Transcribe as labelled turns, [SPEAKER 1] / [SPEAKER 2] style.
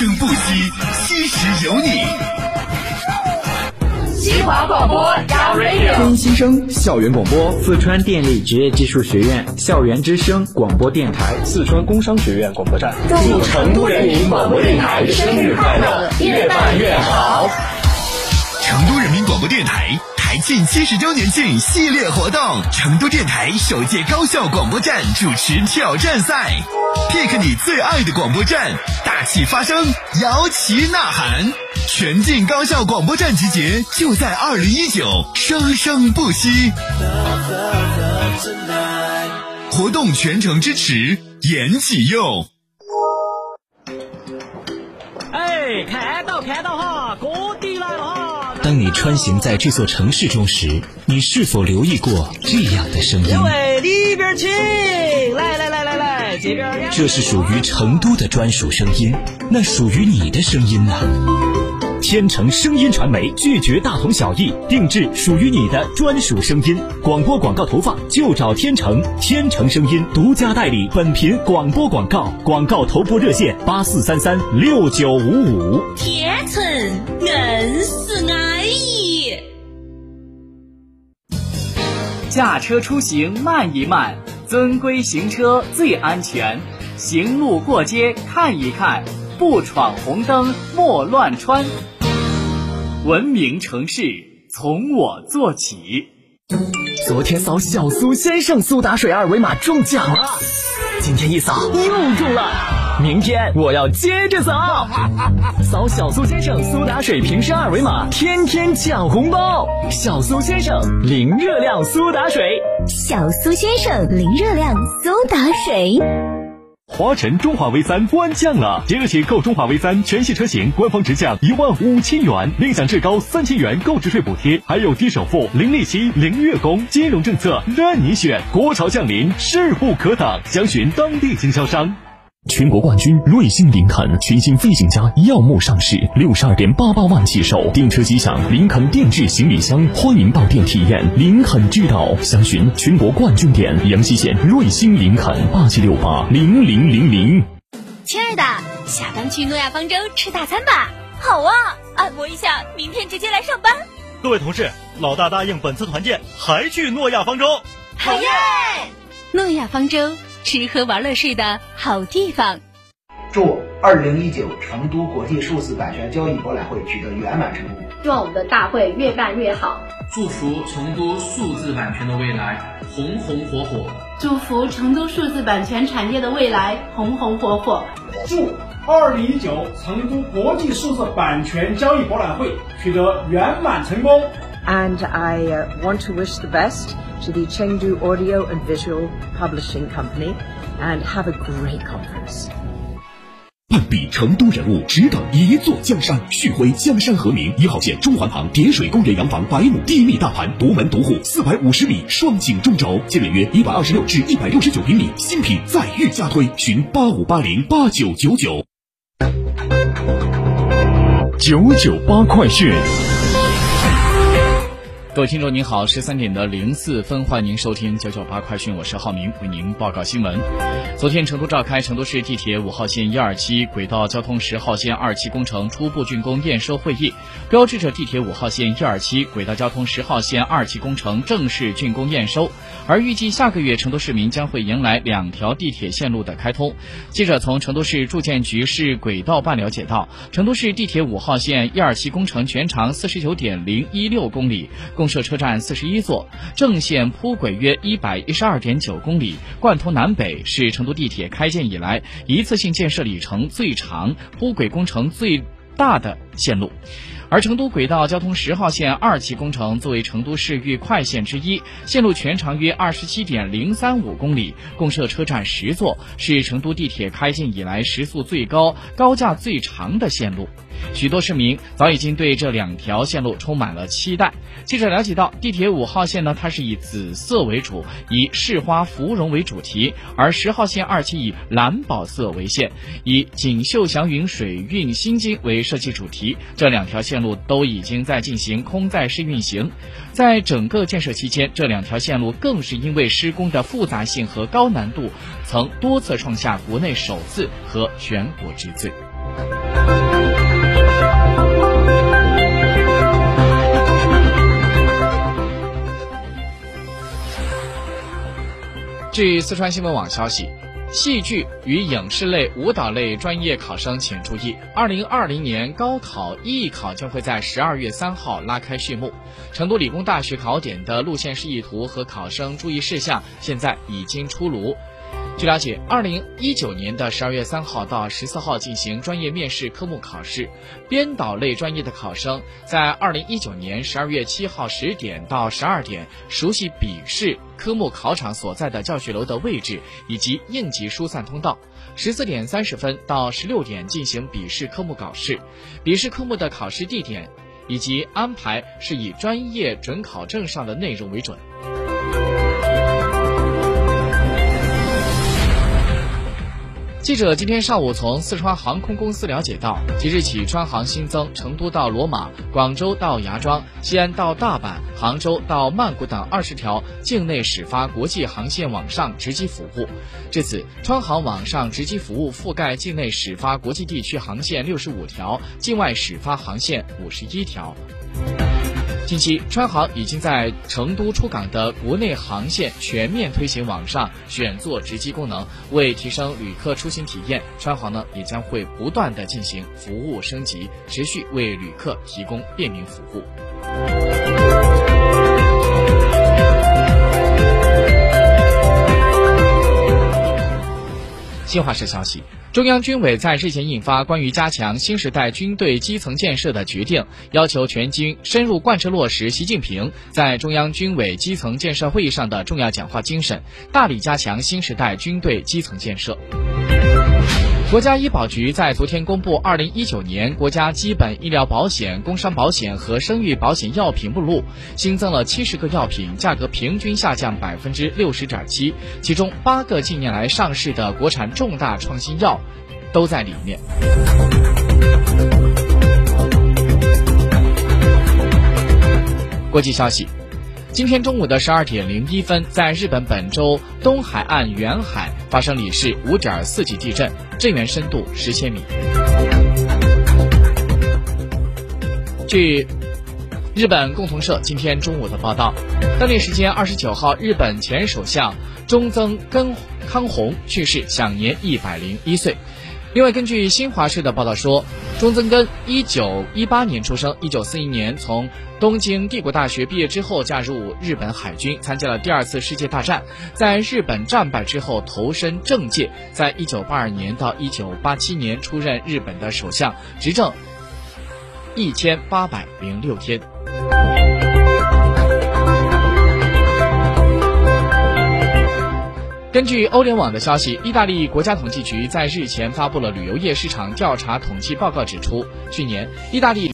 [SPEAKER 1] 生生不息，七十有你。
[SPEAKER 2] 新华广播 Radio。
[SPEAKER 3] 听新生校园广播，
[SPEAKER 4] 四川电力职业技术学院校园之声广播电台，
[SPEAKER 3] 四川工商学院广播站。
[SPEAKER 2] 祝成都人民广播电台生日快乐，越办越好。
[SPEAKER 1] 成都人民广播电台台庆七十周年庆系列活动，成都电台首届高校广播站主持挑战赛，pick 你最爱的广播站，大气发声，摇旗呐喊，全境高校广播站集结，就在二零一九，生生不息。活动全程支持严启用。
[SPEAKER 5] 哎，看到看到哈，哥！
[SPEAKER 1] 当你穿行在这座城市中时，你是否留意过这样的声音？
[SPEAKER 5] 各位里边请，来来来来来，这边。
[SPEAKER 1] 这是属于成都的专属声音，那属于你的声音呢？天成声音传媒拒绝大同小异，定制属于你的专属声音。广播广告投放就找天成，天成声音独家代理本频广播广告，广告投播热线八四三三六九五五。
[SPEAKER 6] 天成硬
[SPEAKER 3] 驾车出行慢一慢，遵规行车最安全。行路过街看一看，不闯红灯莫乱穿。文明城市从我做起。
[SPEAKER 7] 昨天扫小苏先生苏打水二维码中奖了，今天一扫又中了，明天我要接着扫。扫小苏先生苏打水瓶身二维码，天天抢红包。小苏先生零热量苏打水，
[SPEAKER 8] 小苏先生零热量苏打水。
[SPEAKER 9] 华晨中华 V 三官降了，即日起购中华 V 三全系车型，官方直降一万五千元，另享至高三千元购置税补贴，还有低首付、零利息、零月供，金融政策任你选。国潮降临，势不可挡，详询当地经销商。
[SPEAKER 1] 全国冠军瑞星林肯全新飞行家耀目上市，六十二点八八万起售，订车即享林肯定制行李箱，欢迎到店体验。林肯之道，详询全国冠军店阳西县瑞星林肯八七六八零零零零。
[SPEAKER 8] 亲爱的，下班去诺亚方舟吃大餐吧。好啊，按摩一下，明天直接来上班。
[SPEAKER 9] 各位同事，老大答应本次团建还去诺亚方舟。
[SPEAKER 8] 好耶！诺亚方舟。吃喝玩乐睡的好地方。
[SPEAKER 10] 祝二零一九成都国际数字版权交易博览会取得圆满成功。
[SPEAKER 11] 希望我们的大会越办越好。
[SPEAKER 12] 祝福成都数字版权的未来红红火火。
[SPEAKER 11] 祝福成都数字版权产业的未来红红火火。
[SPEAKER 13] 祝二零一九成都国际数字版权交易博览会取得圆满成功。
[SPEAKER 14] And I uh, want to wish the best to the Chengdu Audio and Visual Publishing Company and have a great conference.
[SPEAKER 1] 半壁成都人物，只等一座江山。旭辉江山和名，一号线中环旁叠水公园洋房百亩低密大盘，独门独户，四百五十米双井中轴，建面约一百二十六至一百六十九平米，新品再遇加推，询八五八零八九九九。
[SPEAKER 15] 九九八快讯。
[SPEAKER 16] 各位听众您好，十三点的零四分，欢迎您收听九九八快讯，我是浩明，为您报告新闻。昨天，成都召开成都市地铁五号线一二期轨道交通十号线二期工程初步竣工验收会议，标志着地铁五号线一二期轨道交通十号线二期工程正式竣工验收。而预计下个月，成都市民将会迎来两条地铁线路的开通。记者从成都市住建局市轨道办了解到，成都市地铁五号线一二期工程全长四十九点零一六公里。共设车站四十一座，正线铺轨约一百一十二点九公里，贯通南北，是成都地铁开建以来一次性建设里程最长、铺轨工程最大的线路。而成都轨道交通十号线二期工程作为成都市域快线之一，线路全长约二十七点零三五公里，共设车站十座，是成都地铁开建以来时速最高、高架最长的线路。许多市民早已经对这两条线路充满了期待。记者了解到，地铁五号线呢，它是以紫色为主，以市花芙蓉为主题；而十号线二期以蓝宝色为线，以锦绣祥云水韵心经为设计主题。这两条线路都已经在进行空载试运行。在整个建设期间，这两条线路更是因为施工的复杂性和高难度，曾多次创下国内首次和全国之最。据四川新闻网消息，戏剧与影视类、舞蹈类专业考生请注意：二零二零年高考艺考将会在十二月三号拉开序幕。成都理工大学考点的路线示意图和考生注意事项现在已经出炉。据了解，二零一九年的十二月三号到十四号进行专业面试科目考试，编导类专业的考生在二零一九年十二月七号十点到十二点熟悉笔试科目考场所在的教学楼的位置以及应急疏散通道。十四点三十分到十六点进行笔试科目考试，笔试科目的考试地点以及安排是以专业准考证上的内容为准。记者今天上午从四川航空公司了解到，即日起，川航新增成都到罗马、广州到芽庄、西安到大阪、杭州到曼谷等二十条境内始发国际航线网上值机服务。至此，川航网上值机服务覆盖境内始发国际地区航线六十五条，境外始发航线五十一条。近期，川航已经在成都出港的国内航线全面推行网上选座值机功能。为提升旅客出行体验，川航呢也将会不断的进行服务升级，持续为旅客提供便民服务。新华社消息。中央军委在日前印发关于加强新时代军队基层建设的决定，要求全军深入贯彻落实习近平在中央军委基层建设会议上的重要讲话精神，大力加强新时代军队基层建设。国家医保局在昨天公布二零一九年国家基本医疗保险、工伤保险和生育保险药品目录，新增了七十个药品，价格平均下降百分之六十点七，其中八个近年来上市的国产重大创新药都在里面。国际消息。今天中午的十二点零一分，在日本本州东海岸远海发生里氏五点四级地震，震源深度十千米。据日本共同社今天中午的报道，当地时间二十九号，日本前首相中曾根康弘去世，享年一百零一岁。另外，根据新华社的报道说，中曾根一九一八年出生，一九四一年从东京帝国大学毕业之后，加入日本海军，参加了第二次世界大战。在日本战败之后，投身政界，在一九八二年到一九八七年出任日本的首相，执政一千八百零六天。根据欧联网的消息，意大利国家统计局在日前发布了旅游业市场调查统计报告，指出，去年意大利。